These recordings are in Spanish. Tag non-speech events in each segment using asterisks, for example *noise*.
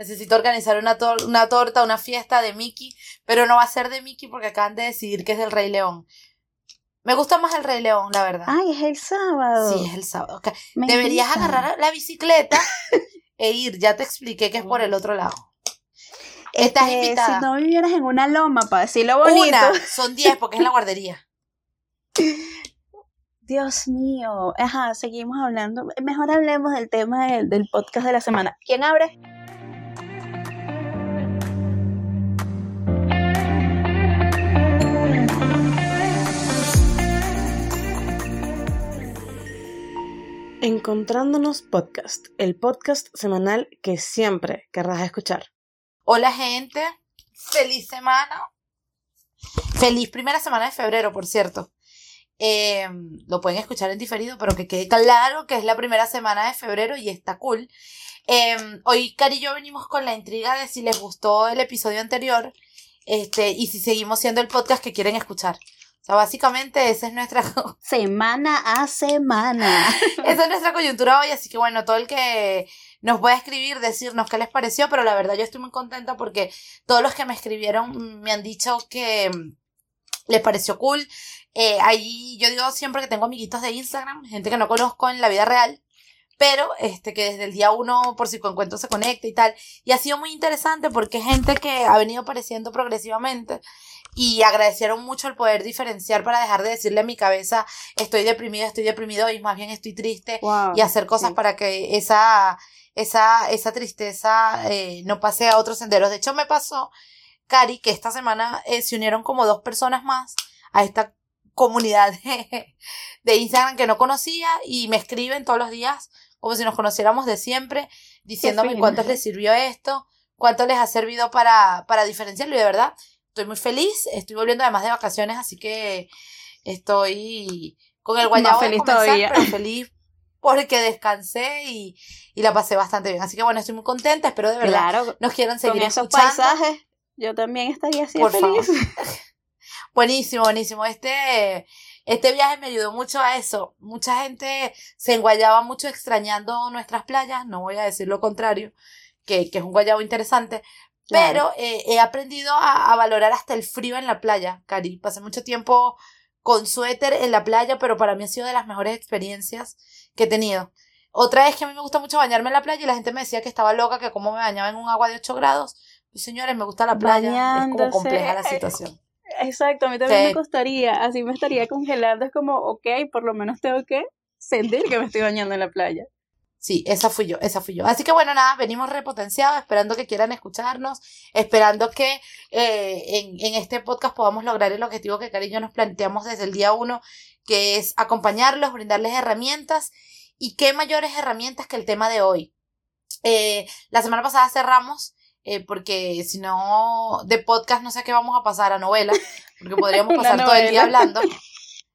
Necesito organizar una, una torta, una fiesta de Mickey, pero no va a ser de Mickey porque acaban de decidir que es del Rey León. Me gusta más el Rey León, la verdad. Ay, es el sábado. Sí, es el sábado. Deberías agarrar la bicicleta e ir. Ya te expliqué que es por el otro lado. Estás este, invitada. Si no vivieras en una loma, para decirlo bonito. Una, son diez porque es la guardería. Dios mío. Ajá, seguimos hablando. Mejor hablemos del tema del, del podcast de la semana. ¿Quién abre? Encontrándonos Podcast, el podcast semanal que siempre querrás escuchar. Hola gente, feliz semana. Feliz primera semana de febrero, por cierto. Em, lo pueden escuchar en diferido, pero que quede claro que es la primera semana de febrero y está cool. Em, hoy Cari y yo venimos con la intriga de si les gustó el episodio anterior este, y si seguimos siendo el podcast que quieren escuchar. O sea, básicamente esa es nuestra... *laughs* Semana a semana. *laughs* esa es nuestra coyuntura hoy, así que bueno, todo el que nos pueda escribir, decirnos qué les pareció, pero la verdad yo estoy muy contenta porque todos los que me escribieron me han dicho que mm, les pareció cool. Eh, ahí yo digo siempre que tengo amiguitos de Instagram, gente que no conozco en la vida real, pero este que desde el día uno por si encuentro se conecta y tal. Y ha sido muy interesante porque gente que ha venido apareciendo progresivamente y agradecieron mucho el poder diferenciar para dejar de decirle a mi cabeza estoy deprimido, estoy deprimido y más bien estoy triste y hacer cosas para que esa, esa, esa tristeza eh, no pase a otros senderos. De hecho, me pasó, Cari, que esta semana eh, se unieron como dos personas más a esta comunidad de, de Instagram que no conocía y me escriben todos los días como si nos conociéramos de siempre, diciéndome cuánto les sirvió esto, cuánto les ha servido para, para diferenciarlo y de verdad estoy muy feliz, estoy volviendo además de vacaciones, así que estoy con el guayabo feliz todavía. pero feliz porque descansé y, y, la pasé bastante bien. Así que bueno, estoy muy contenta, espero de verdad nos quieran seguir con esos paisajes. Yo también estaría así Por feliz. *laughs* *laughs* buenísimo, buenísimo. Este, este viaje me ayudó mucho a eso. Mucha gente se enguayaba mucho extrañando nuestras playas, no voy a decir lo contrario, que, que es un guayabo interesante, pero eh, he aprendido a, valorar hasta el frío en la playa, Cari. Pasé mucho tiempo con suéter en la playa, pero para mí ha sido de las mejores experiencias que he tenido. Otra vez que a mí me gusta mucho bañarme en la playa y la gente me decía que estaba loca, que como me bañaba en un agua de 8 grados. Pues señores, me gusta la playa, es como compleja la *laughs* situación. Exacto, a mí también me gustaría, así me estaría congelando, es como, ok, por lo menos tengo que sentir que me estoy bañando en la playa. Sí, esa fui yo, esa fui yo. Así que bueno, nada, venimos repotenciados, esperando que quieran escucharnos, esperando que eh, en, en, este podcast podamos lograr el objetivo que cariño nos planteamos desde el día uno, que es acompañarlos, brindarles herramientas y qué mayores herramientas que el tema de hoy. Eh, la semana pasada cerramos, eh, porque si no, de podcast no sé qué vamos a pasar a novela, porque podríamos *laughs* pasar todo el día hablando. *laughs*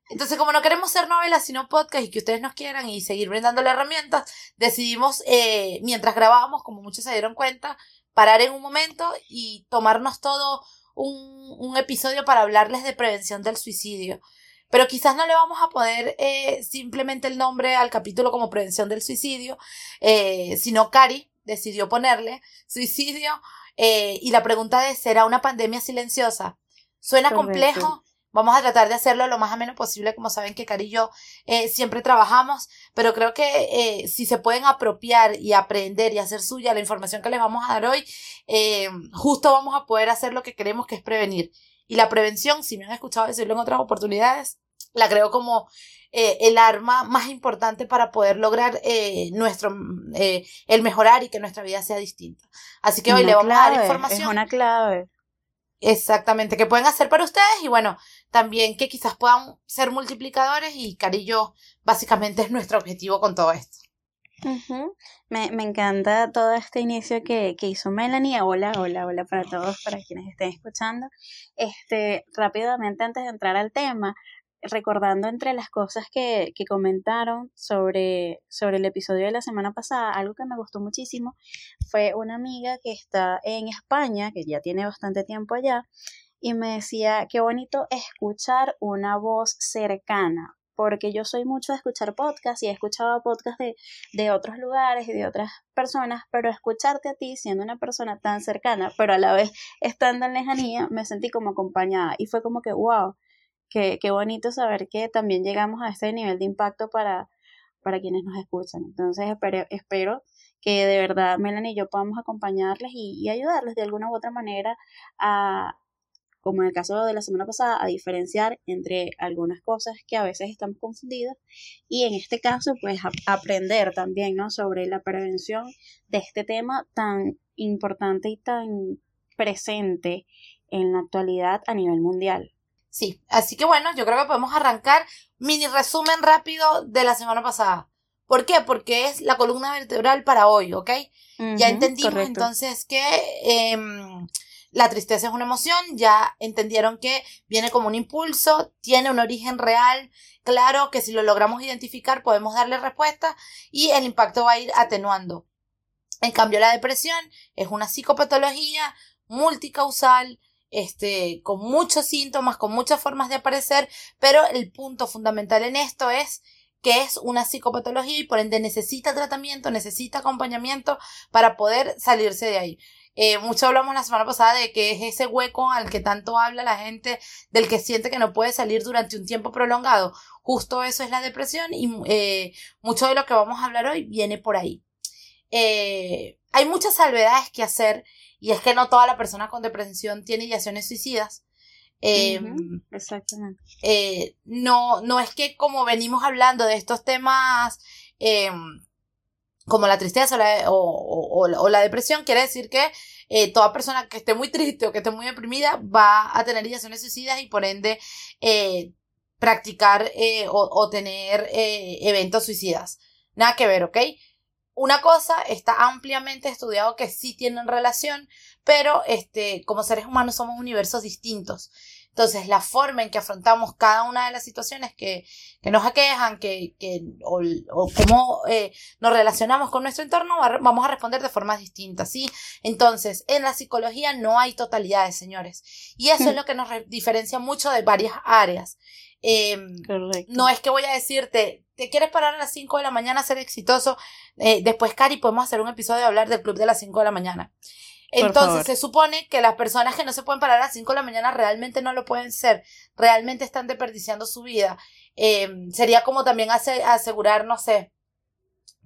Entonces, como no queremos ser novelas, sino podcast y que ustedes nos quieran y seguir brindándole herramientas, decidimos, eh, mientras grabábamos, como muchos se dieron cuenta, parar en un momento y tomarnos todo un, un episodio para hablarles de prevención del suicidio. Pero quizás no le vamos a poder eh, simplemente el nombre al capítulo como prevención del suicidio, eh, sino Cari decidió ponerle suicidio eh, y la pregunta es, ¿será una pandemia silenciosa? Suena complejo, Vamos a tratar de hacerlo lo más ameno posible, como saben que Cari y yo eh, siempre trabajamos, pero creo que eh, si se pueden apropiar y aprender y hacer suya la información que les vamos a dar hoy, eh, justo vamos a poder hacer lo que queremos, que es prevenir. Y la prevención, si me han escuchado decirlo en otras oportunidades, la creo como el arma más importante para poder lograr nuestro el mejorar y que nuestra vida sea distinta. Así que hoy le vamos a dar información. Es una clave. Exactamente, que pueden hacer para ustedes y bueno, también que quizás puedan ser multiplicadores y Carillo básicamente es nuestro objetivo con todo esto. me, me, encanta todo este inicio que, que hizo Melanie. Hola, hola, hola para todos, para quienes estén escuchando. Este, rápidamente antes de entrar al tema, recordando entre las cosas que, que comentaron sobre, sobre el episodio de la semana pasada, algo que me gustó muchísimo fue una amiga que está en España, que ya tiene bastante tiempo allá, y me decía, qué bonito escuchar una voz cercana, porque yo soy mucho de escuchar podcasts y he escuchado podcasts de, de otros lugares y de otras personas, pero escucharte a ti siendo una persona tan cercana, pero a la vez estando en lejanía, me sentí como acompañada y fue como que, wow, qué, qué bonito saber que también llegamos a este nivel de impacto para, para quienes nos escuchan. Entonces espero, espero que de verdad Melanie y yo podamos acompañarles y, ayudarles de alguna u otra manera a, como en el caso de la semana pasada, a diferenciar entre algunas cosas que a veces estamos confundidas y en este caso, pues aprender también, ¿no? Sobre la prevención de este tema tan importante y tan presente en la actualidad a nivel mundial. Sí, así que bueno, yo creo que podemos arrancar mini resumen rápido de la semana pasada. ¿Por qué? Porque es la columna vertebral para hoy, ¿ok? ya entendimos entonces que em, la tristeza es una emoción, ya entendieron que viene como un impulso, tiene un origen real, claro que si lo logramos identificar podemos darle respuesta y el impacto va a ir atenuando. En cambio, la depresión es una psicopatología multicausal, este, con muchos síntomas, con muchas formas de aparecer, pero el punto fundamental en esto es que es una psicopatología y por ende necesita tratamiento, necesita acompañamiento para poder salirse de ahí. Eh, mucho hablamos la semana pasada de que es ese hueco al que tanto habla la gente, del que siente que no puede salir durante un tiempo prolongado. Justo eso es la depresión y eh, mucho de lo que vamos a hablar hoy viene por ahí. Eh, hay muchas salvedades que hacer y es que no toda la persona con depresión tiene ideaciones suicidas. Em, exactamente. Eh, no, no es que como venimos hablando de estos temas em, como la tristeza o la, o, la depresión, quiere decir que eh, toda persona que esté muy triste o que esté muy deprimida va a tener ideaciones suicidas y por ende eh, practicar o, o, tener eventos suicidas. Nada que ver, ¿ok? Una cosa está ampliamente estudiado que sí tienen relación, pero este, como seres humanos somos universos distintos. Entonces, la forma en que afrontamos cada una de las situaciones que, que nos aquejan, que, que, o, o cómo eh, nos relacionamos con nuestro entorno, vamos a responder de formas distintas, ¿sí? Entonces, en la psicología no hay totalidades, señores. Y eso es hmm. lo que nos diferencia mucho de varias áreas. Eh, no es que voy a decirte, te quieres parar a las 5 de la mañana a ser exitoso. Eh, después, Cari, podemos hacer un episodio de hablar del club de las 5 de la mañana. Entonces se supone que las personas que no se pueden parar a las 5 de la mañana realmente no lo pueden ser, realmente están desperdiciando su vida. Eh, sería como también asegurar, no sé,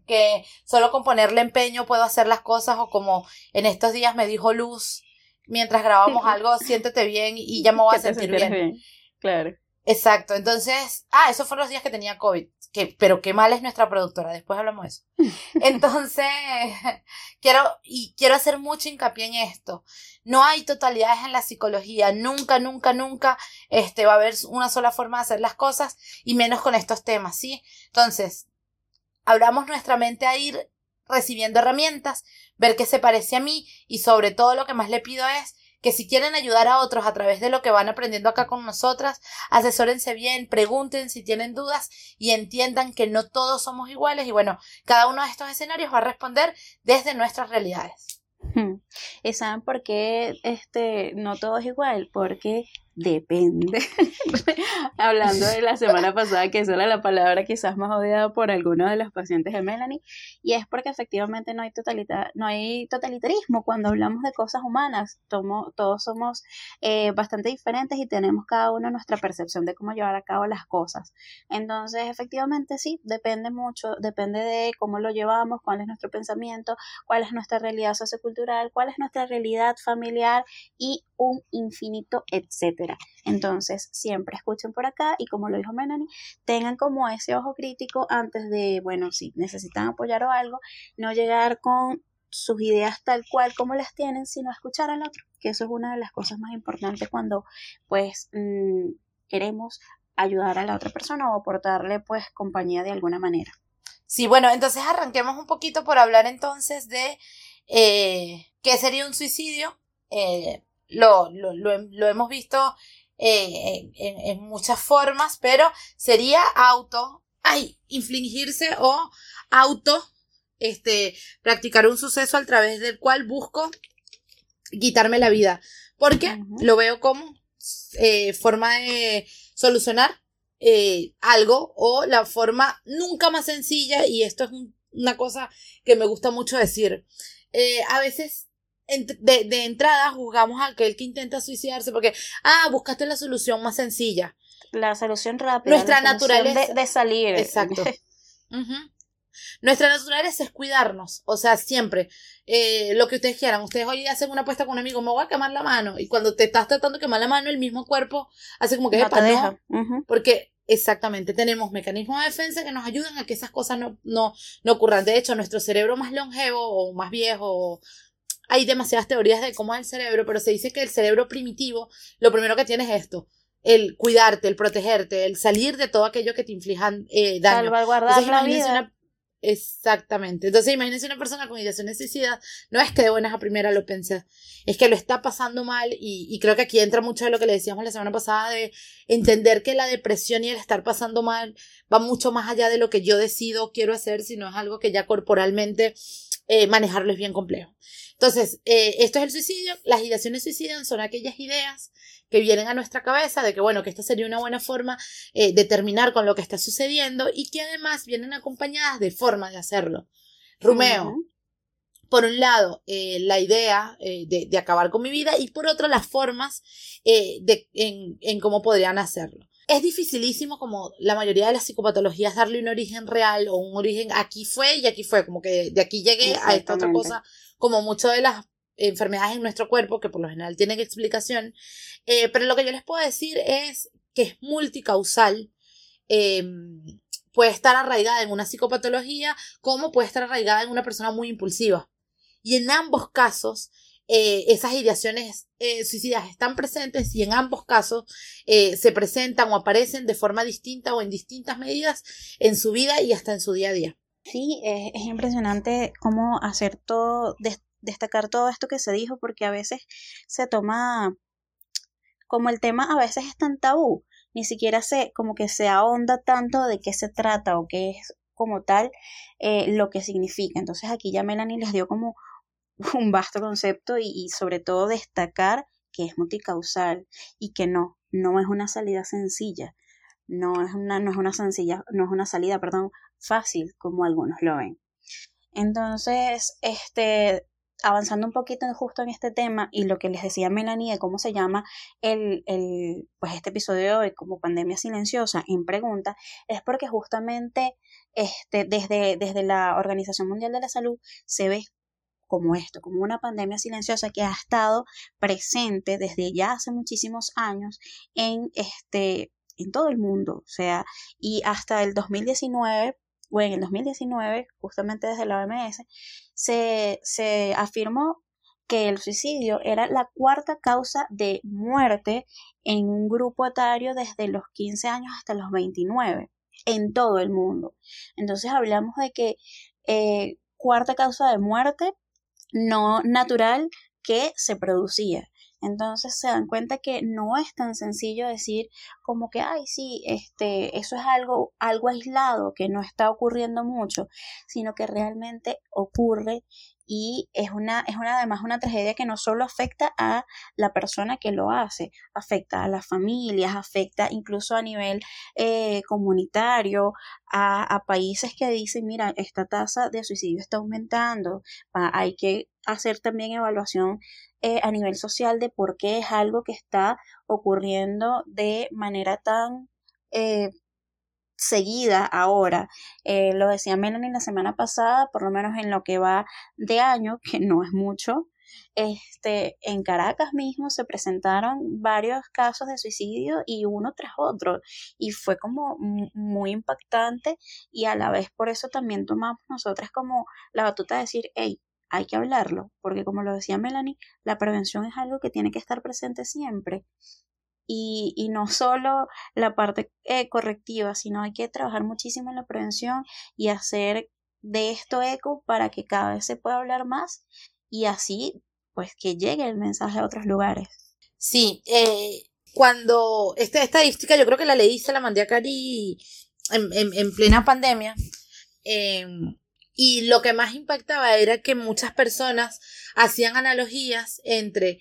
que solo con ponerle empeño puedo hacer las cosas o como en estos días me dijo Luz, mientras grabamos *laughs* algo, siéntete bien y ya me voy a sentir bien. Claro. Exacto, entonces, ah, esos fueron los días que tenía COVID, que, pero qué mal es nuestra productora, después hablamos de eso. *laughs* Entonces, *laughs* quiero, y quiero hacer mucho hincapié en esto. No hay totalidades en la psicología, nunca, nunca, nunca, este, va a haber una sola forma de hacer las cosas, y menos con estos temas, ¿sí? Entonces, hablamos nuestra mente a ir recibiendo herramientas, ver qué se parece a mí, y sobre todo lo que más le pido es que si quieren ayudar a otros a través de lo que van aprendiendo acá con nosotras, asesórense bien, pregunten si tienen dudas y entiendan que no todos somos iguales y bueno, cada uno de estos escenarios va a responder desde nuestras realidades. *laughs* ¿Y saben por qué este, no todo es igual? Porque Depende. *laughs* Hablando de la semana pasada, que esa era la palabra quizás más odiada por algunos de los pacientes de Melanie, y es porque efectivamente no hay, totalita no hay totalitarismo cuando hablamos de cosas humanas. todos somos eh, bastante diferentes y tenemos cada uno nuestra percepción de cómo llevar a cabo las cosas. Entonces, efectivamente, sí, depende mucho, depende de cómo lo llevamos, cuál es nuestro pensamiento, cuál es nuestra realidad sociocultural, cuál es nuestra realidad familiar y un infinito etcétera. Entonces, siempre escuchen por acá y como lo dijo Melanie, tengan como ese ojo crítico antes de, bueno, si necesitan apoyar o algo, no llegar con sus ideas tal cual como las tienen, sino escuchar al otro, que eso es una de las cosas más importantes cuando pues mm, queremos ayudar a la otra persona o aportarle pues compañía de alguna manera. Sí, bueno, entonces arranquemos un poquito por hablar entonces de eh, qué sería un suicidio. Eh, lo, lo, lo, hemos visto eh, en, muchas formas, pero sería auto, ay, infligirse o auto, este, practicar un suceso a través del cual busco quitarme la vida. Porque lo veo como eh, forma de solucionar eh, algo o la forma nunca más sencilla, y esto es una cosa que me gusta mucho decir. A veces de, de, entrada juzgamos a aquel que intenta suicidarse porque, ah, buscaste la solución más sencilla. La solución rápida. Nuestra naturaleza. De, salir. Exacto. *laughs* Nuestra naturaleza es cuidarnos, o sea, siempre. Eh, lo que ustedes quieran. Ustedes hoy hacen una apuesta con un amigo, me voy a quemar la mano. Y cuando te estás tratando de quemar la mano, el mismo cuerpo hace como que no te deja. Porque exactamente tenemos mecanismos de defensa que nos ayudan a que esas cosas no, no, no ocurran. De hecho, nuestro cerebro más longevo o más viejo hay demasiadas teorías de cómo es el cerebro, pero se dice que el cerebro primitivo, lo primero que tiene es esto, el cuidarte, el protegerte, el salir de todo aquello que te inflijan eh, daño. Salvaguardar la vida. Exactamente. Entonces, imagínense una persona con ideaciones suicidas, no es que de buenas a primera lo pense, es que lo está pasando mal y, y, creo que aquí entra mucho de lo que le decíamos la semana pasada de entender que la depresión y el estar pasando mal va mucho más allá de lo que yo decido quiero hacer, sino es algo que ya corporalmente eh, manejarlo es bien complejo. Entonces, eh, esto es el suicidio. Las ideaciones suicidas son aquellas ideas que vienen a nuestra cabeza de que, bueno, que esta sería una buena forma eh, de terminar con lo que está sucediendo y que además vienen acompañadas de forma de hacerlo. Rumeo, por un lado, eh, la idea de, de, acabar con mi vida y por otro, las formas de, en, en cómo podrían hacerlo es dificilísimo como la mayoría de las psicopatologías darle un origen real o un origen aquí fue y aquí fue, como que de aquí llegué a esta otra cosa, como mucho de las enfermedades en nuestro cuerpo, que por lo general tienen explicación, eh, pero lo que yo les puedo decir es que es multicausal. Em, puede estar arraigada en una psicopatología como puede estar arraigada en una persona muy impulsiva. Y en ambos casos, eh, esas ideaciones eh, suicidas están presentes y en ambos casos se presentan o aparecen de forma distinta o en distintas medidas en su vida y hasta en su día a día. Sí, es, es impresionante cómo hacer todo, destacar todo esto que se dijo porque a veces se toma como el tema a veces es tan tabú, ni siquiera se como que se ahonda tanto de qué se trata o qué es como tal eh, lo que significa. Entonces aquí ya Melanie les dio como *laughs* un vasto concepto y, sobre todo destacar que es multicausal y que no, no es una salida sencilla, no es una, no es una sencilla, no es una salida, perdón, fácil como algunos lo ven. Entonces, este, avanzando un poquito justo en este tema y lo que les decía Melanie de cómo se llama el, el, pues este episodio de hoy como pandemia silenciosa en pregunta, es porque justamente este, desde, desde la Organización Mundial de la Salud se ve como esto, como una pandemia silenciosa que ha estado presente desde ya hace muchísimos años en este en todo el mundo, o sea, y hasta el 2019 o en el 2019, justamente desde la OMS, se, se afirmó que el suicidio era la cuarta causa de muerte en un grupo etario desde los 15 años hasta los 29 en todo el mundo. Entonces hablamos de que eh, cuarta causa de muerte no natural que se producía. Entonces se dan cuenta que no es tan sencillo decir como que, ay, sí, este, eso es algo, algo aislado, que no está ocurriendo mucho, sino que realmente ocurre y es una, es una además una tragedia que no solo afecta a la persona que lo hace, afecta a las familias, afecta incluso a nivel eh, comunitario, a, a, países que dicen, mira, esta tasa de suicidio está aumentando, hay que hacer también evaluación eh, a nivel social de por qué es algo que está ocurriendo de manera tan eh, seguida ahora. Eh, lo decía Melanie la semana pasada, por lo menos en lo que va de año, que no es mucho. Este, en Caracas mismo se presentaron varios casos de suicidio y uno tras otro y fue como muy impactante y a la vez por eso también tomamos nosotras como la batuta de decir, hey, hay que hablarlo, porque como lo decía Melanie, la prevención es algo que tiene que estar presente siempre y, no solo la parte eh, correctiva, sino hay que trabajar muchísimo en la prevención y hacer de esto eco para que cada vez se pueda hablar más y así pues que llegue el mensaje a otros lugares. Sí, eh, cuando esta estadística yo creo que la leí, se la mandé a Cari en, en, plena pandemia. Eh, y lo que más impactaba era que muchas personas hacían analogías entre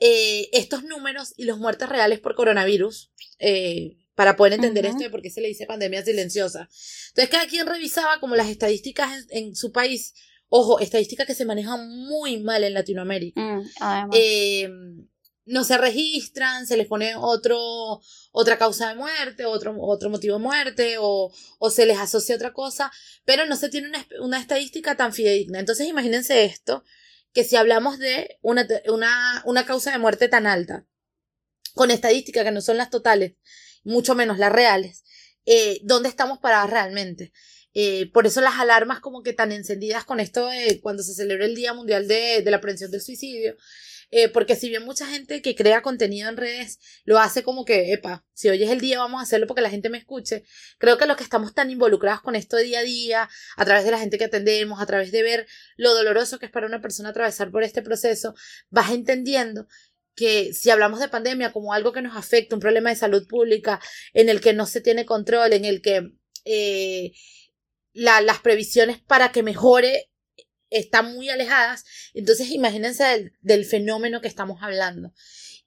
eh, estos números y los muertes reales por coronavirus. Eh, para poder entender esto de por qué se le dice pandemia silenciosa. Entonces, cada quien revisaba como las estadísticas en, su país. Ojo, estadísticas que se manejan muy mal en Latinoamérica. Mm, eh, no se registran, se les pone otro, otra causa de muerte, otro, otro motivo de muerte, o, o se les asocia otra cosa, pero no se tiene una, una estadística tan fidedigna. Entonces imagínense esto, que si hablamos de una, una, una causa de muerte tan alta, con estadísticas que no son las totales, mucho menos las reales, eh, ¿dónde estamos paradas realmente? Eh, por eso las alarmas como que tan encendidas con esto de cuando se celebra el Día Mundial de, de la Prevención del Suicidio, eh, porque si bien mucha gente que crea contenido en redes lo hace como que, epa, si hoy es el día vamos a hacerlo porque la gente me escuche, creo que los que estamos tan involucrados con esto día a día, a través de la gente que atendemos, a través de ver lo doloroso que es para una persona atravesar por este proceso, vas entendiendo que si hablamos de pandemia como algo que nos afecta, un problema de salud pública en el que no se tiene control, en el que eh, las previsiones para que mejore están muy alejadas. Entonces, imagínense del, fenómeno que estamos hablando.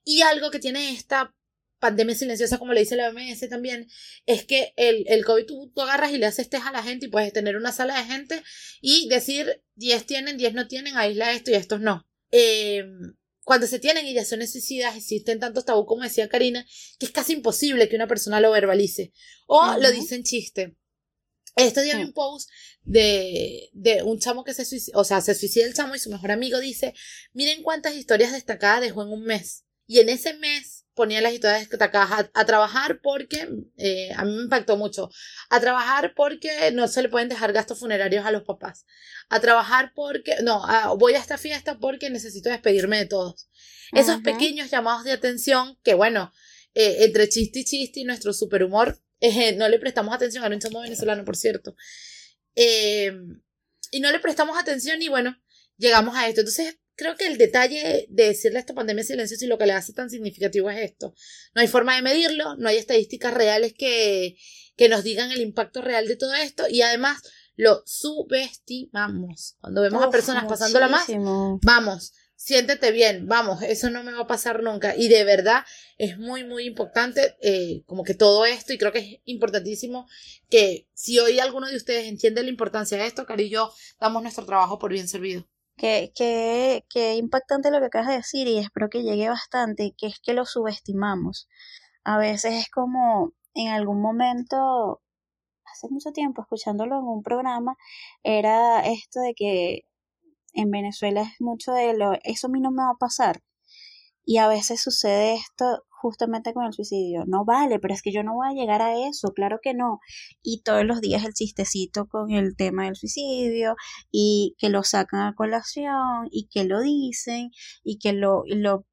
Y algo que tiene esta pandemia silenciosa, como le dice la OMS también, es que el, el COVID tú, agarras y le haces test a la gente y puedes tener una sala de gente y decir 10 tienen, 10 no tienen, aísla esto y estos no. Em, cuando se tienen ideaciones suicidas, existen tantos tabú, como decía Karina, que es casi imposible que una persona lo verbalice. O lo dice en chiste. Este día vi un post de, de un chamo que se suicida, o sea, se suicida el chamo y su mejor amigo dice, miren cuántas historias destacadas dejó en un mes. Y en ese mes ponía las historias destacadas a, trabajar porque, eh, a mí me impactó mucho, a trabajar porque no se le pueden dejar gastos funerarios a los papás, a trabajar porque, no, voy a esta fiesta porque necesito despedirme de todos. Esos pequeños llamados de atención que, bueno, eh, entre chiste y chiste y nuestro superhumor no le prestamos atención, a un chamo venezolano, por cierto. Em, y no le prestamos atención y bueno, llegamos a esto. Entonces, creo que el detalle de decirle a esta pandemia silenciosa y lo que le hace tan significativo es esto. No hay forma de medirlo, no hay estadísticas reales que, que nos digan el impacto real de todo esto y además lo subestimamos. Cuando vemos a personas pasándola más, vamos, siéntete bien, vamos, eso no me va a pasar nunca. Y de verdad es muy, muy importante eh, como que todo esto, y creo que es importantísimo que si hoy alguno de ustedes entiende la importancia de esto, Cari y yo damos nuestro trabajo por bien servido. Qué, qué, qué impactante lo que acabas de decir y espero que llegue bastante, que es que lo subestimamos. A veces es como en algún momento, hace mucho tiempo, escuchándolo en un programa, era esto de que en Venezuela es mucho de lo, eso a mí no me va a pasar. Y a veces sucede esto justamente con el suicidio. No vale, pero es que yo no voy a llegar a eso, claro que no. Y todos los días el chistecito con el tema del suicidio y que lo sacan a colación y que lo dicen y que lo, lo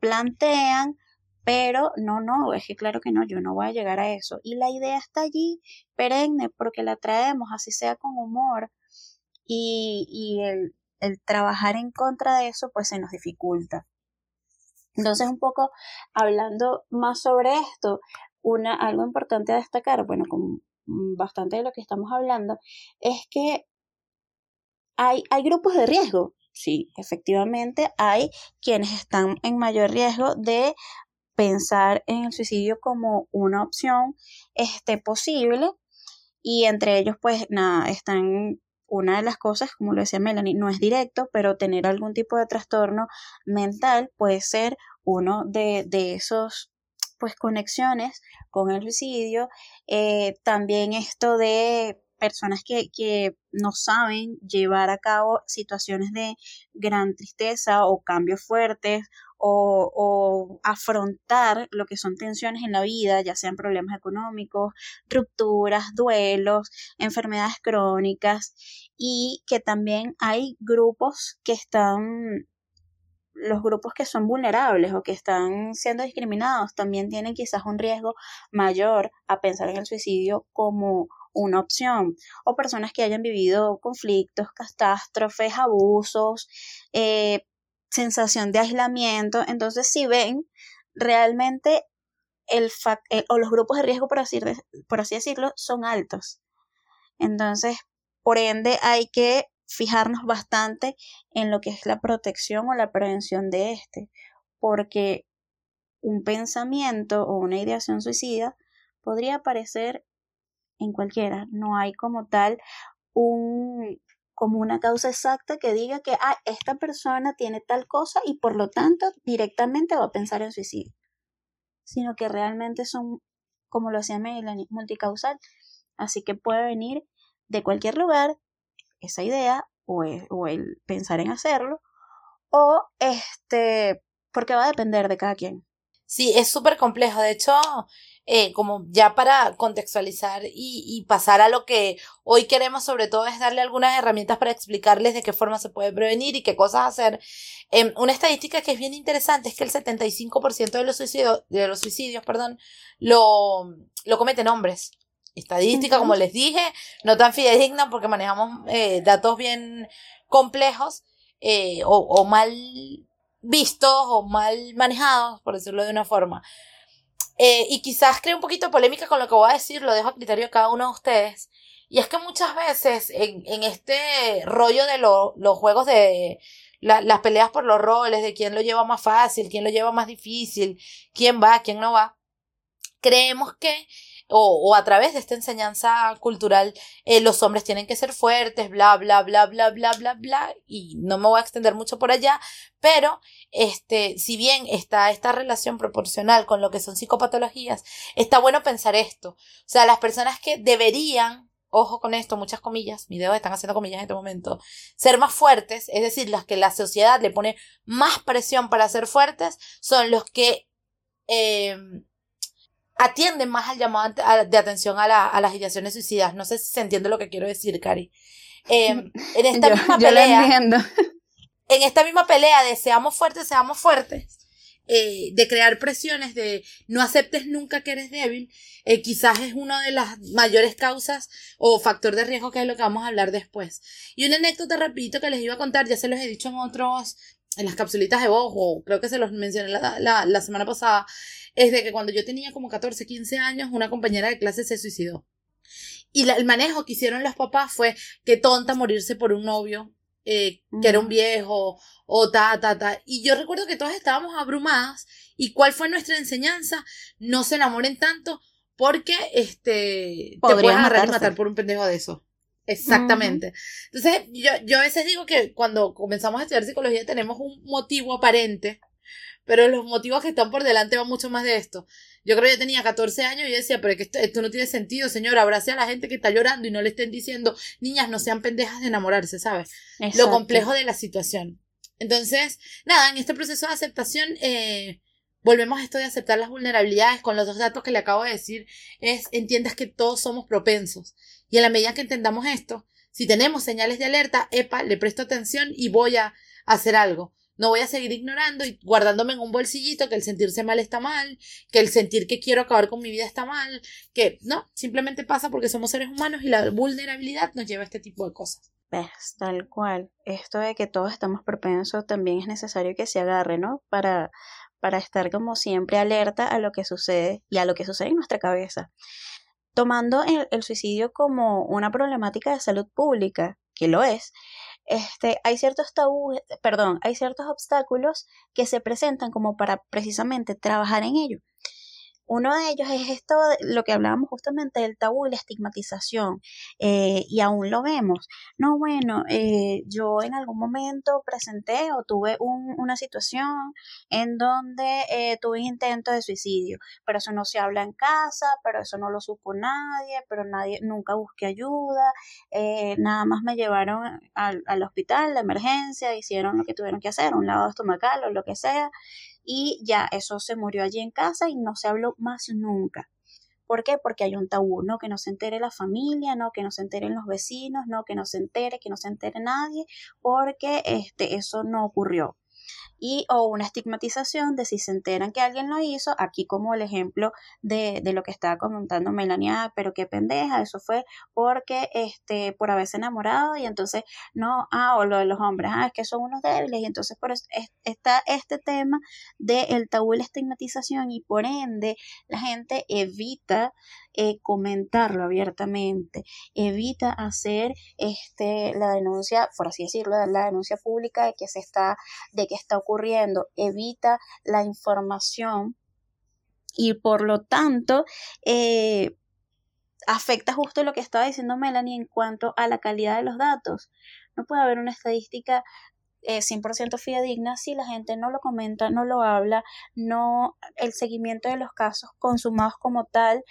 plantean, pero no, no, es que claro que no, yo no voy a llegar a eso. Y la idea está allí perenne porque la traemos, así sea con humor, y, el, el trabajar en contra de eso pues se nos dificulta. Entonces, un poco hablando más sobre esto, una, algo importante a destacar, bueno, con bastante de lo que estamos hablando, es que hay, hay grupos de riesgo. Sí, efectivamente, hay quienes están en mayor riesgo de pensar en el suicidio como una opción este, posible y entre ellos pues nada, están una de las cosas, como lo decía Melanie, no es directo, pero tener algún tipo de trastorno mental puede ser uno de, de esos pues conexiones con el suicidio. Eh, también esto de personas que, que no saben llevar a cabo situaciones de gran tristeza o cambios fuertes o, afrontar lo que son tensiones en la vida, ya sean problemas económicos, rupturas, duelos, enfermedades crónicas y que también hay grupos que están los grupos que son vulnerables o que están siendo discriminados también tienen quizás un riesgo mayor a pensar en el suicidio como una opción o personas que hayan vivido conflictos, catástrofes, abusos, eh, sensación de aislamiento. Entonces, si ven, realmente el eh, o los grupos de riesgo, por así, por así decirlo, son altos. Entonces, por ende, hay que fijarnos bastante en lo que es la protección o la prevención de este, porque un pensamiento o una ideación suicida podría aparecer en cualquiera. No hay como tal un como una causa exacta que diga que ah, esta persona tiene tal cosa y por lo tanto directamente va a pensar en suicidio. Sino que realmente son, como lo hacía Melanie, multicausal. Así que puede venir de cualquier lugar esa idea o el, o el pensar en hacerlo o este porque va a depender de cada quien. Sí, es súper complejo. De hecho, eh, como ya para contextualizar y, pasar a lo que hoy queremos sobre todo es darle algunas herramientas para explicarles de qué forma se puede prevenir y qué cosas hacer. Em, una estadística que es bien interesante es que el 75% de los suicidios, de los suicidios perdón, lo, lo cometen hombres. Estadística, como les dije, no tan fidedigna porque manejamos eh, datos bien complejos eh, o, o mal vistos o mal manejados, por decirlo de una forma. Eh, y quizás cree un poquito de polémica con lo que voy a decir, lo dejo a criterio de cada uno de ustedes. Y es que muchas veces en, en este rollo de los juegos de las peleas por los roles, de quién lo lleva más fácil, quién lo lleva más difícil, quién va, quién no va, creemos que o, o, a través de esta enseñanza cultural, eh, los hombres tienen que ser fuertes, bla, bla, bla, bla, bla, bla, bla, y no me voy a extender mucho por allá, pero, este, si bien está esta relación proporcional con lo que son psicopatologías, está bueno pensar esto. O sea, las personas que deberían ojo con esto, muchas comillas, mis dedos están haciendo comillas en este momento, ser más fuertes, es decir, las que la sociedad le pone más presión para ser fuertes, son los que eh, atienden más al llamado de atención a, a las ideaciones suicidas. No sé si se entiende lo que quiero decir, Cari. Em, *laughs* en esta misma pelea. en esta misma pelea de seamos fuertes, seamos fuertes. Eh, de crear presiones, de no aceptes nunca que eres débil, eh, quizás es una de las mayores causas o factor de riesgo que es lo que vamos a hablar después. Y una anécdota rapidito que les iba a contar, ya se los he dicho en otros, en las capsulitas de voz, o creo que se los mencioné la, la, la semana pasada, es de que cuando yo tenía como 14, 15 años, una compañera de clase se suicidó. Y el manejo que hicieron los papás fue que tonta morirse por un novio, eh, que era un viejo, o ta, ta, ta. Y yo recuerdo que todas estábamos abrumadas. ¿Y cuál fue nuestra enseñanza? No se enamoren tanto porque este, te y matar por un pendejo de eso. Exactamente. Entonces, yo, yo a veces digo que cuando comenzamos a estudiar psicología tenemos un motivo aparente pero los motivos que están por delante van mucho más de esto. Yo creo que yo tenía 14 años y yo decía, pero que esto, no tiene sentido, señor, abrace a la gente que está llorando y no le estén diciendo, niñas, no sean pendejas de enamorarse, ¿sabes? Lo complejo de la situación. Entonces, nada, en este proceso de aceptación, eh, volvemos a esto de aceptar las vulnerabilidades con los dos datos que le acabo de decir, es entiendas que todos somos propensos. Y en la medida que entendamos esto, si tenemos señales de alerta, epa, le presto atención y voy a hacer algo. No voy a seguir ignorando y guardándome en un bolsillito que el sentirse mal está mal, que el sentir que quiero acabar con mi vida está mal, que no, simplemente pasa porque somos seres humanos y la vulnerabilidad nos lleva a este tipo de cosas. Pues, tal cual. Esto de que todos estamos propensos también es necesario que se agarre, ¿no? Para, para estar como siempre alerta a lo que sucede y a lo que sucede en nuestra cabeza. Tomando el suicidio como una problemática de salud pública, que lo es, este, hay ciertos tabúes, perdón, hay ciertos obstáculos que se presentan como para precisamente trabajar en ello. Uno de ellos es esto, lo que hablábamos justamente del tabú y la estigmatización, eh, y aún lo vemos. No, bueno, eh, yo en algún momento presenté o tuve un, una situación en donde eh, tuve un intento de suicidio, pero eso no se habla en casa, pero eso no lo supo nadie, pero nadie, nunca busqué ayuda, nada más me llevaron al, al hospital, la emergencia, hicieron lo que tuvieron que hacer, un lavado estomacal o lo que sea, y ya eso se murió allí en casa y no se habló más nunca. ¿Por qué? Porque hay un tabú, ¿no? Que no se entere la familia, ¿no? Que no se enteren los vecinos, ¿no? Que no se entere, que no se entere nadie, porque este, eso no ocurrió y o una estigmatización de si se enteran que alguien lo hizo, aquí como el ejemplo de, de lo que estaba comentando Melania, pero qué pendeja, eso fue porque este por haberse enamorado y entonces no, ah, o lo de los hombres, ah, es que son unos débiles y entonces por eso está este tema del el tabú y la estigmatización y por ende la gente evita eh, comentarlo abiertamente, evita hacer este la denuncia, por así decirlo, la denuncia pública de que se está, de que está ocurriendo, evita la información Y por lo tanto, eh, afecta justo lo que estaba diciendo Melanie en cuanto a la calidad de los datos. No puede haber una estadística 100% eh, fidedigna si la gente no lo comenta, no lo habla, no el seguimiento de los casos consumados como tal.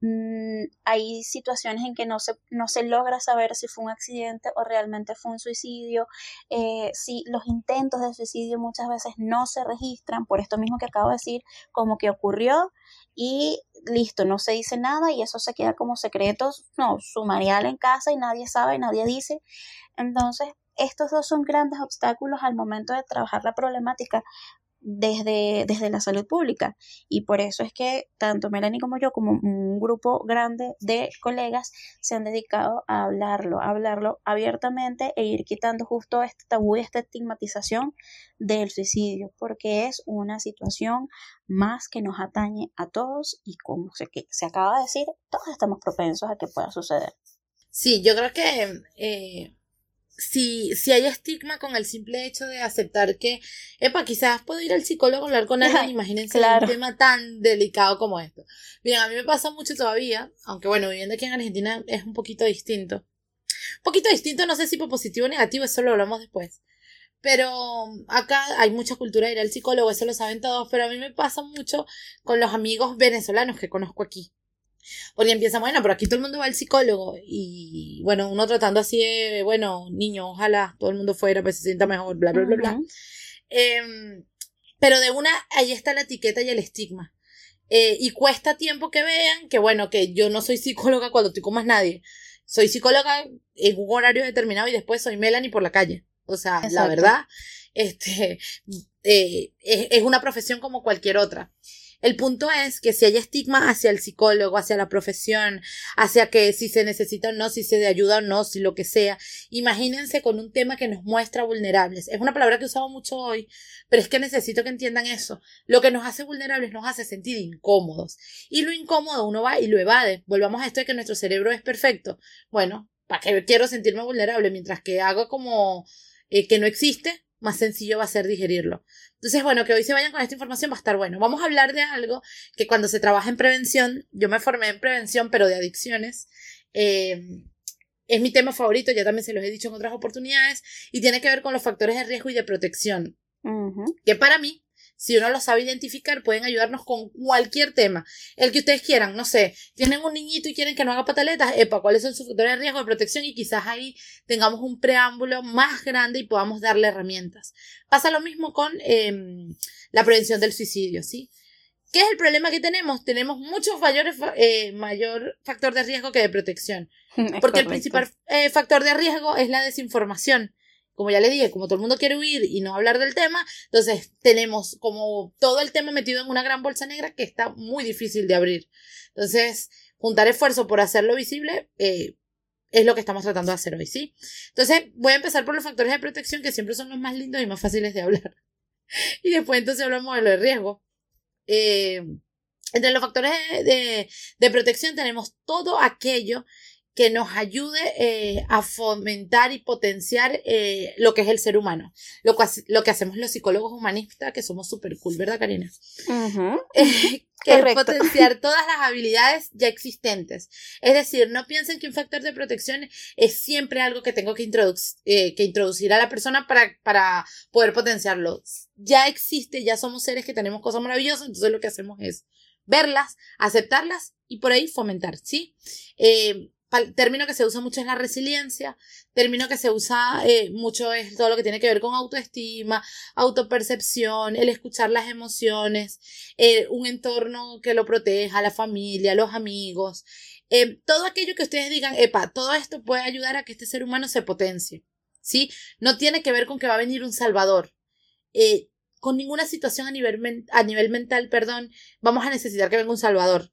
Mm, hay situaciones en que no se, no se logra saber si fue un accidente o realmente fue un suicidio, eh, si los intentos de suicidio muchas veces no se registran, por esto mismo que acabo de decir, como que ocurrió y listo, no se dice nada y eso se queda como secretos, no, sumarial en casa y nadie sabe, nadie dice. Entonces, estos dos son grandes obstáculos al momento de trabajar la problemática desde, desde la salud pública. Y por eso es que tanto Melanie como yo, como un grupo grande de colegas, se han dedicado a hablarlo, a hablarlo abiertamente e ir quitando justo este tabú y esta estigmatización del suicidio, porque es una situación más que nos atañe a todos y como se, se acaba de decir, todos estamos propensos a que pueda suceder. Sí, yo creo que eh, si, si hay estigma con el simple hecho de aceptar que, epa, quizás puedo ir al psicólogo a hablar con alguien, *laughs* imagínense un tema tan delicado como esto. Bien, a mí me pasa mucho todavía, aunque bueno, viviendo aquí en Argentina es un poquito distinto. Un poquito distinto, no sé si por positivo o negativo, eso lo hablamos después. Pero acá hay mucha cultura de ir al psicólogo, eso lo saben todos, pero a mí me pasa mucho con los amigos venezolanos que conozco aquí. Porque empieza, bueno, pero aquí todo el mundo va al psicólogo. Y bueno, uno tratando así de, bueno, niño, ojalá todo el mundo fuera, pues se sienta mejor, bla, bla, bla, bla. Em, pero de una, ahí está la etiqueta y el estigma. Eh, y cuesta tiempo que vean que, bueno, que yo no soy psicóloga cuando estoy con más nadie. Soy psicóloga en un horario determinado y después soy Melanie por la calle. O sea, la verdad, este, eh, es una profesión como cualquier otra. El punto es que si hay estigma hacia el psicólogo, hacia la profesión, hacia que si se necesita o no, si se de ayuda o no, si lo que sea, imagínense con un tema que nos muestra vulnerables. Es una palabra que usamos mucho hoy, pero es que necesito que entiendan eso. Lo que nos hace vulnerables nos hace sentir incómodos. Y lo incómodo uno va y lo evade. Volvamos a esto de que nuestro cerebro es perfecto. Bueno, ¿para qué quiero sentirme vulnerable? Mientras que hago como eh, que no existe, más sencillo va a ser digerirlo. Entonces, bueno, que hoy se vayan con esta información va a estar bueno. Vamos a hablar de algo que cuando se trabaja en prevención, yo me formé en prevención, pero de adicciones. Eh, es mi tema favorito, ya también se los he dicho en otras oportunidades, y tiene que ver con los factores de riesgo y de protección. Que para mí si uno lo sabe identificar, pueden ayudarnos con cualquier tema. El que ustedes quieran, no sé, tienen un niñito y quieren que no haga pataletas, epa, ¿cuáles son sus factores de riesgo de protección? Y quizás ahí tengamos un preámbulo más grande y podamos darle herramientas. Pasa lo mismo con em, la prevención del suicidio, ¿sí? ¿Qué es el problema que tenemos? Tenemos muchos mayores, eh, mayor factor de riesgo que de protección. *laughs* porque el principal eh, factor de riesgo es la desinformación como ya le dije, como todo el mundo quiere huir y no hablar del tema, entonces tenemos como todo el tema metido en una gran bolsa negra que está muy difícil de abrir. Entonces, juntar esfuerzo por hacerlo visible eh, es lo que estamos tratando de hacer hoy, ¿sí? Entonces, voy a empezar por los factores de protección que siempre son los más lindos y más fáciles de hablar. *laughs* y después entonces hablamos de lo de riesgo. Eh, entre los factores de, de protección tenemos todo aquello que nos ayude eh, a fomentar y potenciar eh, lo que es el ser humano. Lo que, lo que hacemos los psicólogos humanistas, que somos súper cool, ¿verdad, Karina? *laughs* Eh, que es potenciar *laughs* todas las habilidades ya existentes. Es decir, no piensen que un factor de protección es siempre algo que tengo que, que introducir a la persona para, para poder potenciarlo. Ya existe, ya somos seres que tenemos cosas maravillosas, entonces lo que hacemos es verlas, aceptarlas y por ahí fomentar, ¿sí? Eh, término que se usa mucho es la resiliencia, término que se usa eh, mucho es todo lo que tiene que ver con autoestima, autopercepción, el escuchar las emociones, eh, un entorno que lo proteja, la familia, los amigos, eh, todo aquello que ustedes digan, epa, todo esto puede ayudar a que este ser humano se potencie, ¿sí? No tiene que ver con que va a venir un salvador. con ninguna situación a nivel, a nivel mental, perdón, vamos a necesitar que venga un salvador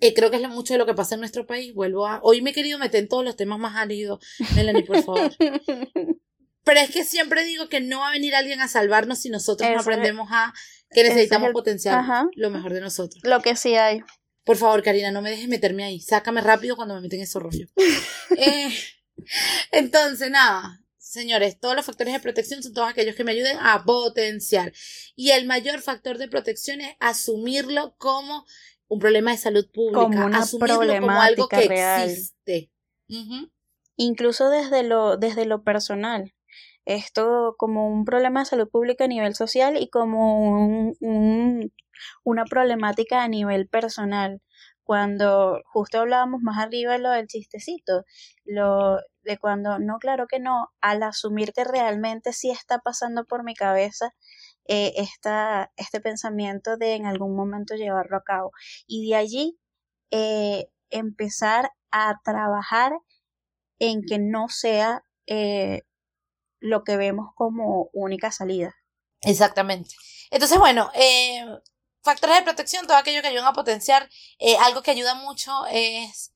eh, creo que es mucho de lo que pasa en nuestro país. Vuelvo a. Hoy me he querido meter en todos los temas más áridos. Melanie, por favor. *laughs* Pero es que siempre digo que no va a venir alguien a salvarnos si nosotros no aprendemos a que necesitamos potenciar lo mejor de nosotros. Lo que sí hay. Por favor, Karina, no me dejes meterme ahí. Sácame rápido cuando me meten en ese rollo. *laughs* Eh, entonces, nada. señores, todos los factores de protección son todos aquellos que me ayuden a potenciar. Y el mayor factor de protección es asumirlo como un problema de salud pública, Como una asumirlo como algo que real. existe. Incluso desde lo, desde lo personal. Esto como un problema de salud pública a nivel social y como un, un- una problemática a nivel personal. Cuando justo hablábamos más arriba lo del chistecito, lo de cuando no, claro que no, al asumir que realmente sí está pasando por mi cabeza eh, esta, este pensamiento de en algún momento llevarlo a cabo. Y de allí eh, empezar a trabajar en que no sea eh, lo que vemos como única salida. Exactamente. Entonces, bueno, factores de protección, todo aquello que ayudan a potenciar. algo que ayuda mucho es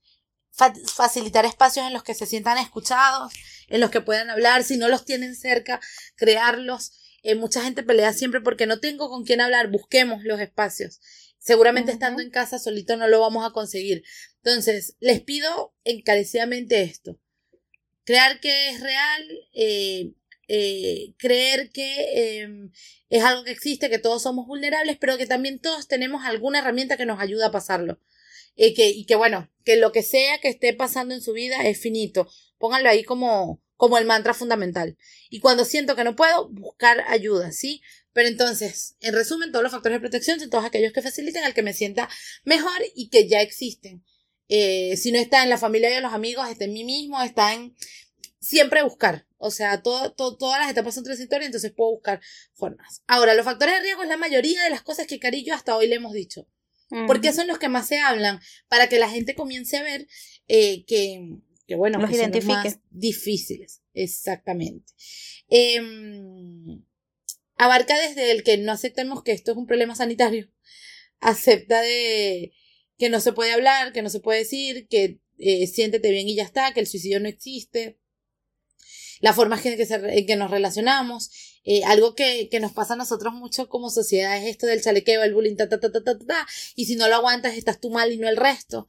fa- facilitar espacios en los que se sientan escuchados, en los que puedan hablar, si no los tienen cerca, crearlos. Eh, mucha gente pelea siempre porque no tengo con quién hablar, busquemos los espacios. Seguramente Ujú. estando en casa solito no lo vamos a conseguir. Entonces, les pido encarecidamente esto. Crear que es real, eh, eh, creer que eh, es algo que existe, que todos somos vulnerables, pero que también todos tenemos alguna herramienta que nos ayuda a pasarlo. Eh, que, y que bueno, que lo que sea que esté pasando en su vida es finito. Pónganlo ahí como, como el mantra fundamental. Y cuando siento que no puedo, buscar ayuda, ¿sí? Pero entonces, en resumen, todos los factores de protección son todos aquellos que faciliten al que me sienta mejor y que ya existen. Eh, si no está en la familia y en los amigos, está en mí mismo, está en siempre buscar. O sea, todo, todo- todas las etapas son transitorias, entonces puedo buscar formas. Ahora, los factores de riesgo es la mayoría de las cosas que Cari y yo hasta hoy le hemos dicho. Porque son los que más se hablan, para que la gente comience a ver eh, que, que, bueno, Los que son los más difíciles. Exactamente. Em, abarca desde el que no aceptemos que esto es un problema sanitario, acepta de que no se puede hablar, que no se puede decir, que eh, siéntete bien y ya está, que el suicidio no existe, las formas en que, se- en que nos relacionamos, eh, algo que, que nos pasa a nosotros mucho como sociedad es esto del chalequeo, el bullying, ta, ta, ta, ta, ta, ta, ta, y si no lo aguantas estás tú mal y no el resto.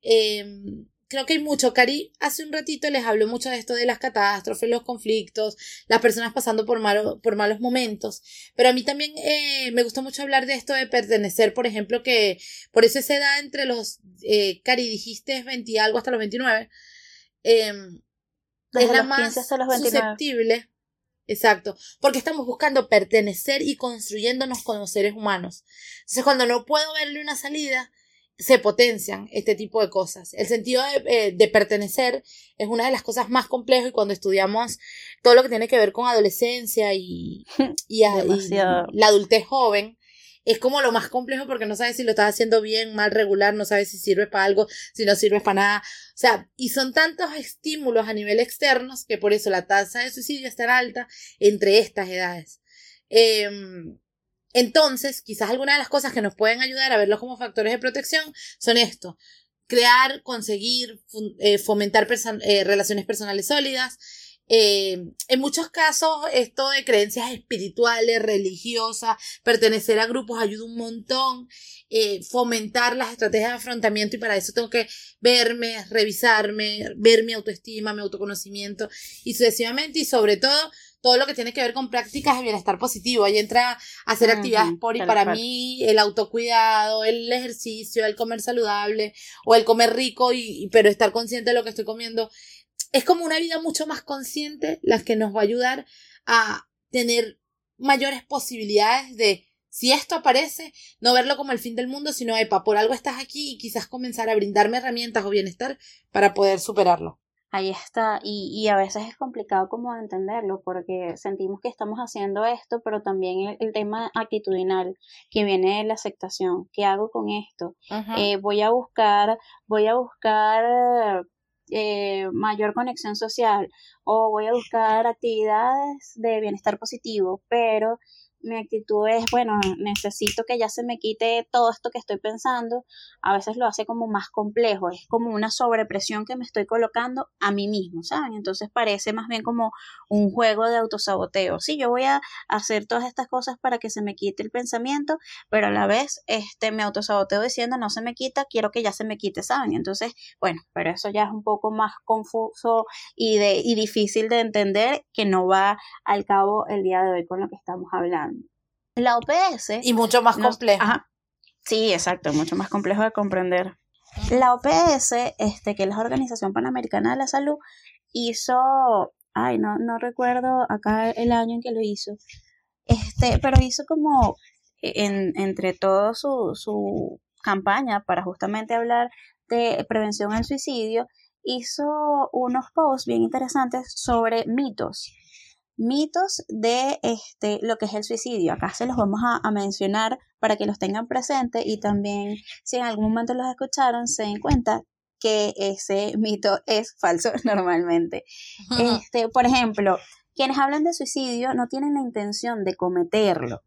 Em, creo que hay mucho. Cari hace un ratito les habló mucho de esto de las catástrofes, los conflictos, las personas pasando por, malo- por malos momentos. Pero a mí también eh, me gusta mucho hablar de esto de pertenecer, por ejemplo, que por eso se da entre los, eh, Cari, dijiste 20 y algo hasta los 29. em, Desde es la los 15 más hasta los 29. susceptible. Exacto, porque estamos buscando pertenecer y construyéndonos como seres humanos. Entonces, cuando no puedo verle una salida, se potencian este tipo de cosas. El sentido de, eh, de pertenecer es una de las cosas más complejas y cuando estudiamos todo lo que tiene que ver con adolescencia y, *laughs* y, a- y Demasiado. la adultez joven, es como lo más complejo porque no sabes si lo estás haciendo bien, mal, regular, no sabes si sirves para algo, si no sirves para nada. O sea, y son tantos estímulos a nivel externos que por eso la tasa de suicidio es tan alta entre estas edades. Em, entonces, quizás algunas de las cosas que nos pueden ayudar a verlos como factores de protección son esto. Crear, conseguir, eh, fomentar eh, relaciones personales sólidas. Eh, en muchos casos, esto de creencias espirituales, religiosas, pertenecer a grupos ayuda un montón. Fomentar las estrategias de afrontamiento y para eso tengo que verme, revisarme, ver mi autoestima, mi autoconocimiento y sucesivamente y sobre todo todo lo que tiene que ver con prácticas de bienestar positivo. Ahí entra hacer Ujú, actividades por y para cual. mí el autocuidado, el ejercicio, el comer saludable o el comer rico y, y- pero estar consciente de lo que estoy comiendo. Es como una vida mucho más consciente la que nos va a ayudar a tener mayores posibilidades de si esto aparece, no verlo como el fin del mundo, sino, epa, por algo estás aquí y quizás comenzar a brindarme herramientas o bienestar para poder superarlo. Ahí está, y, y a veces es complicado como entenderlo porque sentimos que estamos haciendo esto, pero también el, el tema actitudinal que viene de la aceptación. ¿Qué hago con esto? Eh, voy a buscar, voy a buscar eh, mayor conexión social o voy a buscar actividades de bienestar positivo, pero mi actitud es, bueno, necesito que ya se me quite todo esto que estoy pensando, a veces lo hace como más complejo, es como una sobrepresión que me estoy colocando a mí mismo, ¿saben? Entonces parece más bien como un juego de autosaboteo. Sí, yo voy a hacer todas estas cosas para que se me quite el pensamiento, pero a la vez este me autosaboteo diciendo no se me quita, quiero que ya se me quite, ¿saben? Entonces, bueno, pero eso ya es un poco más confuso y de y difícil de entender que no va al cabo el día de hoy con lo que estamos hablando. La OPS... Y mucho más complejo. sí, exacto, mucho más complejo de comprender. La OPS, este, que es la Organización Panamericana de la Salud, hizo, ay, no, no recuerdo acá el año en que lo hizo, este, pero hizo como en, entre todo su, su campaña para justamente hablar de prevención al suicidio, hizo unos posts bien interesantes sobre mitos. Mitos de este, lo que es el suicidio. Acá se los vamos a, a mencionar para que los tengan presentes y también si en algún momento los escucharon se den cuenta que ese mito es falso *laughs* normalmente. Este, por ejemplo, quienes hablan de suicidio no tienen la intención de cometerlo.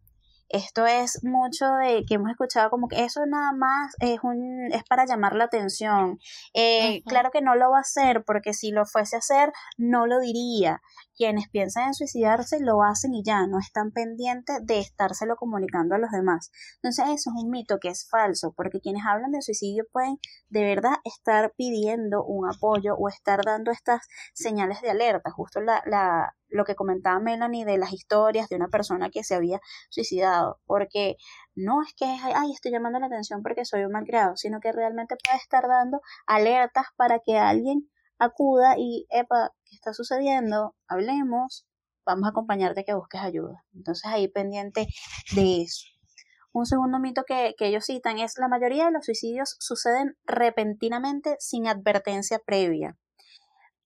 Esto es mucho de que hemos escuchado como que eso nada más es un es para llamar la atención. Eh, claro que no lo va a hacer porque si lo fuese a hacer no lo diría. Quienes piensan en suicidarse lo hacen y ya no están pendientes de estárselo comunicando a los demás. Entonces eso es un mito que es falso porque quienes hablan de suicidio pueden de verdad estar pidiendo un apoyo o estar dando estas señales de alerta. Justo la, la lo que comentaba Melanie de las historias de una persona que se había suicidado, porque no es que, ay, estoy llamando la atención porque soy un malcriado, sino que realmente puede estar dando alertas para que alguien acuda y, epa, ¿qué está sucediendo? Hablemos, vamos a acompañarte que busques ayuda. Entonces ahí pendiente de eso. Un segundo mito que, que, ellos citan es la mayoría de los suicidios suceden repentinamente sin advertencia previa.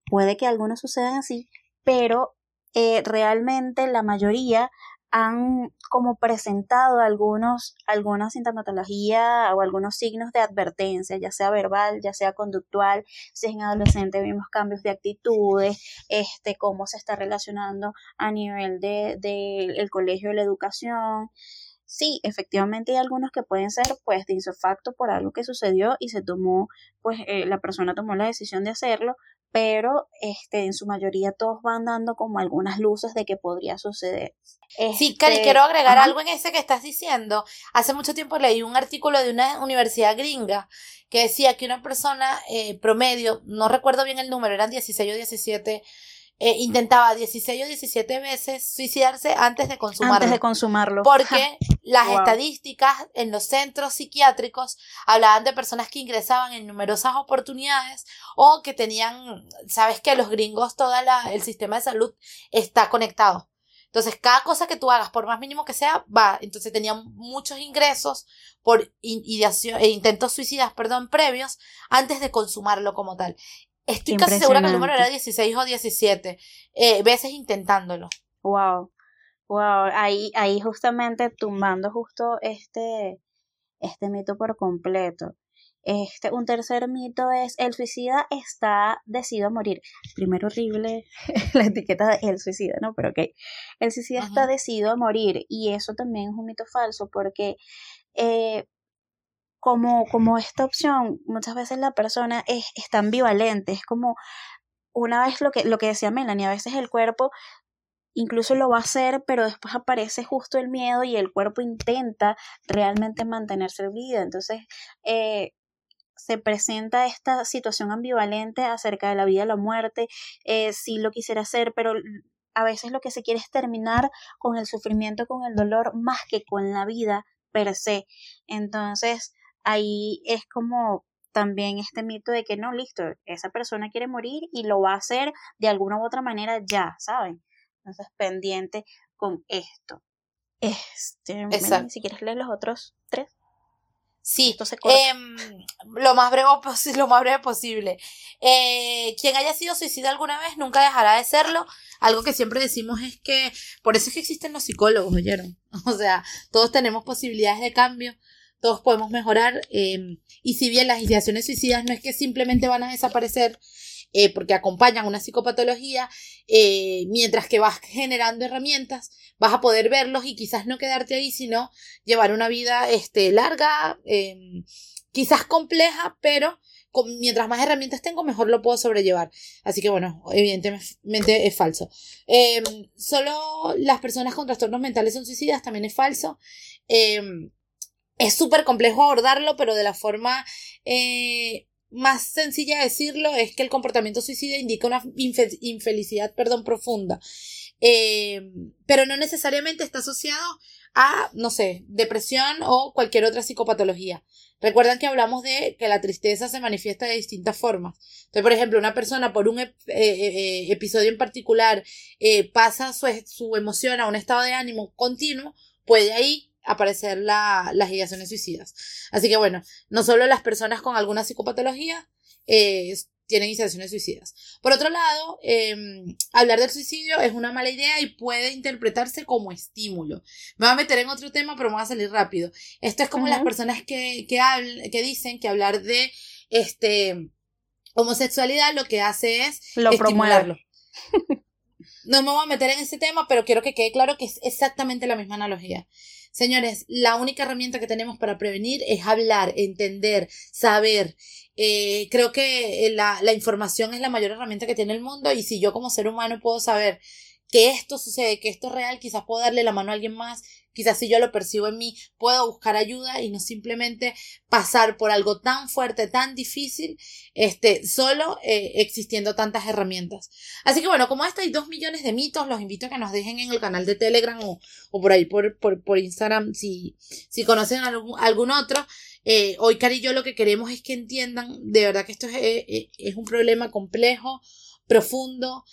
Puede que algunos sucedan así, pero eh, realmente la mayoría han como presentado algunos, alguna sintomatología o algunos signos de advertencia, ya sea verbal, ya sea conductual, si es en adolescente vimos cambios de actitudes, este, cómo se está relacionando a nivel de, de de la educación. Sí, efectivamente hay algunos que pueden ser pues de insofacto por algo que sucedió y se tomó, pues eh, la persona tomó la decisión de hacerlo, pero este, en su mayoría todos van dando como algunas luces de que podría suceder. sí, Cari, este, quiero agregar algo en ese que estás diciendo. Hace mucho tiempo leí un artículo de una universidad gringa que decía que una persona eh, promedio, no recuerdo bien el número, eran 16 o 17, eh, intentaba 16 o 17 veces suicidarse antes de consumarlo. Antes de consumarlo. Porque las estadísticas en los centros psiquiátricos hablaban de personas que ingresaban en numerosas oportunidades o que tenían, sabes que los gringos, todo el sistema de salud está conectado. Entonces, cada cosa que tú hagas, por más mínimo que sea, va. Entonces, tenían muchos ingresos por ideación, e intentos suicidas, perdón, previos, antes de consumarlo como tal. Estoy casi segura que el número era 16 o 17 eh, veces intentándolo. Wow. Wow. Ahí, ahí justamente tumbando justo este, este mito por completo. Este, un tercer mito es el suicida está decidido a morir. Primero horrible *laughs* la etiqueta de el suicida, ¿no? Pero ok. El suicida está decidido a morir y eso también es un mito falso porque eh, como, como esta opción, muchas veces la persona es, está ambivalente, es como una vez lo que, lo que decía Melanie, a veces el cuerpo incluso lo va a hacer, pero después aparece justo el miedo y el cuerpo intenta realmente mantenerse en vida. Entonces, eh, se presenta esta situación ambivalente acerca de la vida y la muerte, eh, si lo quisiera hacer, pero a veces lo que se quiere es terminar con el sufrimiento, con el dolor, más que con la vida per se. Entonces, ahí es como también este mito de que no, listo, esa persona quiere morir y lo va a hacer de alguna u otra manera ya, ¿saben? Entonces, pendiente con esto. Este, si quieres leer los otros tres. Sí, eh, lo, más breve, lo más breve posible. Eh, quien haya sido suicida alguna vez nunca dejará de serlo. Algo que siempre decimos es que por eso es que existen los psicólogos, ¿oyeron? *laughs* O sea, todos tenemos posibilidades de cambio todos podemos mejorar. Em, y si bien las ideaciones suicidas no es que simplemente van a desaparecer eh, porque acompañan una psicopatología, eh, mientras que vas generando herramientas, vas a poder verlos y quizás no quedarte ahí, sino llevar una vida este, larga, em, quizás compleja, pero mientras más herramientas tengo, mejor lo puedo sobrellevar. Así que bueno, evidentemente es falso. Em, solo las personas con trastornos mentales son suicidas, también es falso es súper complejo abordarlo, pero de la forma eh, más sencilla de decirlo es que el comportamiento suicida indica una infelicidad, perdón, profunda. Eh, pero no necesariamente está asociado a, no sé, depresión o cualquier otra psicopatología. Recuerdan que hablamos de que la tristeza se manifiesta de distintas formas. Entonces, por ejemplo, una persona por un eh, eh, episodio en particular pasa su, su emoción a un estado de ánimo continuo, puede ahí aparecer la, las ideaciones suicidas. Así que bueno, no solo las personas con alguna psicopatología eh, tienen ideaciones suicidas. Por otro lado, em, hablar del suicidio es una mala idea y puede interpretarse como estímulo. Me voy a meter en otro tema, pero me voy a salir rápido. Esto es como las personas que, que, que dicen que hablar de este homosexualidad lo que hace es lo estimularlo. *laughs* no me voy a meter en ese tema, pero quiero que quede claro que es exactamente la misma analogía. Señores, la única herramienta que tenemos para prevenir es hablar, entender, saber. Eh, creo que la, la información es la mayor herramienta que tiene el mundo y si yo como ser humano puedo saber que esto sucede, que esto es real, quizás puedo darle la mano a alguien más Quizás si yo lo percibo en mí, puedo buscar ayuda y no simplemente pasar por algo tan fuerte, tan difícil, este, solo eh, existiendo tantas herramientas. Así que bueno, como esto hay dos millones de mitos, los invito a que nos dejen en el canal de Telegram o, o por ahí por, por, por, Instagram si, si conocen algún, algún otro. Eh, hoy, Cari y yo lo que queremos es que entiendan de verdad que esto es, eh, es un problema complejo, profundo,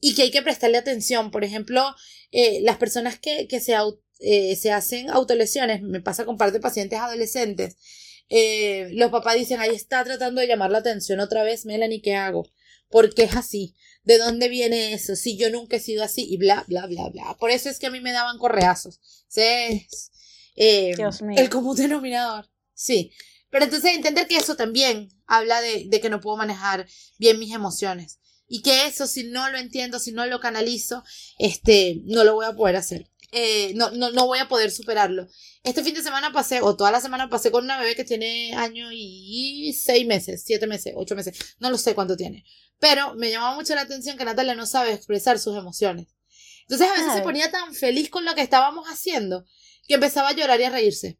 y que hay que prestarle atención. Por ejemplo, eh, las personas que, que se, eh, se hacen autolesiones, me pasa con parte de pacientes adolescentes, eh, los papás dicen, ahí está tratando de llamar la atención otra vez, Melanie, ¿qué hago? ¿Por qué es así? ¿De dónde viene eso? Si yo nunca he sido así y bla, bla, bla, bla. Por eso es que a mí me daban correazos. ¿Sí? El común denominador. Sí. Pero entonces entender que eso también habla de, de que no puedo manejar bien mis emociones y que eso si no lo entiendo, si no lo canalizo, este, no lo voy a poder hacer. Eh, no, no, no voy a poder superarlo. Este fin de semana pasé, o toda la semana pasé con una bebé que tiene año y seis meses, siete meses, ocho meses, no lo sé cuánto tiene. Pero me llamaba mucho la atención que Natalia no sabe expresar sus emociones. Entonces a veces se ponía tan feliz con lo que estábamos haciendo que empezaba a llorar y a reírse.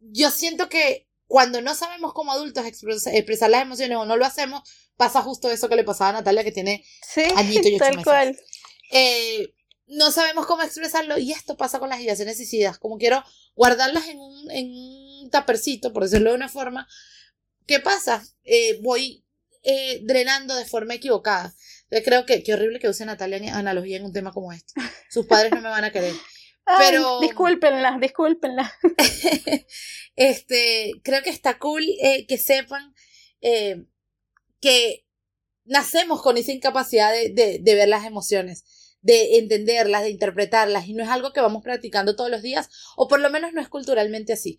Yo siento que cuando no sabemos como adultos expresar las emociones o no lo hacemos, pasa justo eso que le pasaba a Natalia, que tiene sí, añito y ocho tal Cual. Eh, no sabemos cómo expresarlo y esto pasa con las ideaciones suicidas. Como quiero guardarlas en un, en un tapercito, por decirlo de una forma. ¿Qué pasa? Eh, voy eh, drenando de forma equivocada. Yo creo que qué horrible que use Natalia analogía en un tema como este. Sus padres no me van a querer. Pero discúlpenla, discúlpenla. *laughs* este, creo que está cool que sepan que nacemos con esa incapacidad de, de, de, ver las emociones, de entenderlas, de interpretarlas, y no es algo que vamos practicando todos los días, o por lo menos no es culturalmente así.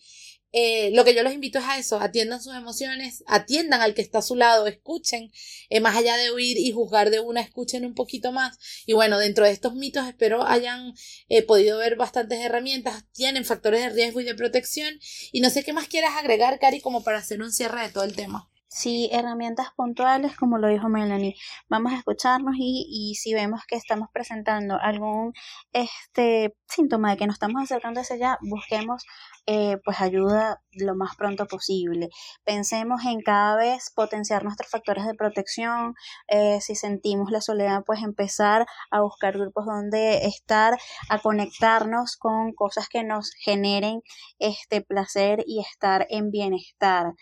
Eh, lo que yo los invito es a eso, atiendan sus emociones, atiendan al que está a su lado, escuchen, eh, más allá de oír y juzgar de una, escuchen un poquito más. Y bueno, dentro de estos mitos espero hayan eh, podido ver bastantes herramientas, tienen factores de riesgo y de protección. Y no sé qué más quieras agregar, Cari, como para hacer un cierre de todo el tema. Sí, herramientas puntuales, como lo dijo Melanie. Vamos a escucharnos y, y si vemos que estamos presentando algún este síntoma de que nos estamos acercando hacia allá, busquemos eh, pues ayuda lo más pronto posible. Pensemos en cada vez potenciar nuestros factores de protección. Eh, si sentimos la soledad, pues empezar a buscar grupos donde estar, a conectarnos con cosas que nos generen este placer y estar en bienestar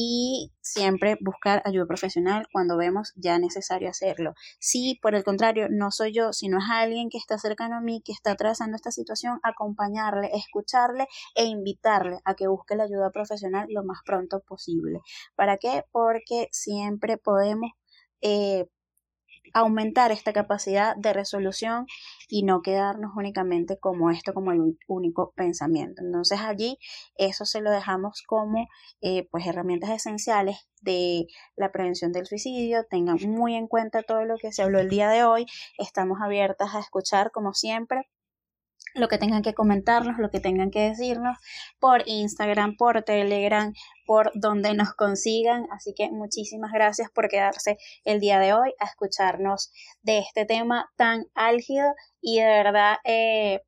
y siempre buscar ayuda profesional cuando vemos ya necesario hacerlo. Si por el contrario no soy yo, sino es alguien que está cercano a mí, que está atravesando esta situación, acompañarle, escucharle e invitarle a que busque la ayuda profesional lo más pronto posible. ¿Para qué? Porque siempre podemos eh, aumentar esta capacidad de resolución y no quedarnos únicamente como esto, como el único pensamiento. Entonces allí eso se lo dejamos como eh, pues herramientas esenciales de la prevención del suicidio. Tengan muy en cuenta todo lo que se habló el día de hoy. Estamos abiertas a escuchar como siempre lo que tengan que comentarnos, lo que tengan que decirnos por Instagram, por Telegram, por donde nos consigan. Así que muchísimas gracias por quedarse el día de hoy a escucharnos de este tema tan álgido y de verdad, eh,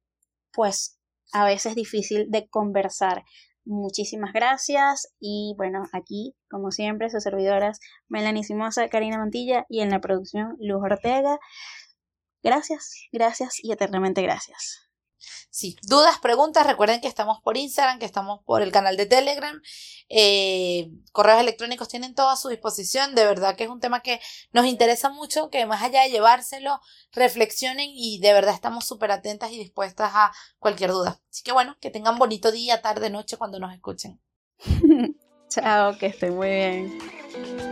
pues a veces difícil de conversar Muchísimas gracias y bueno, aquí como siempre sus servidoras Melanie Simosa, Karina Mantilla y en la producción Luz Ortega. Gracias, gracias y eternamente gracias. Sí, dudas, preguntas, recuerden que estamos por Instagram, que estamos por el canal de Telegram, eh, correos electrónicos tienen todo a su disposición, de verdad que es un tema que nos interesa mucho, que más allá de llevárselo, reflexionen y de verdad estamos súper atentas y dispuestas a cualquier duda. Así que bueno, que tengan bonito día, tarde, noche cuando nos escuchen. *laughs* Chao, que estén muy bien.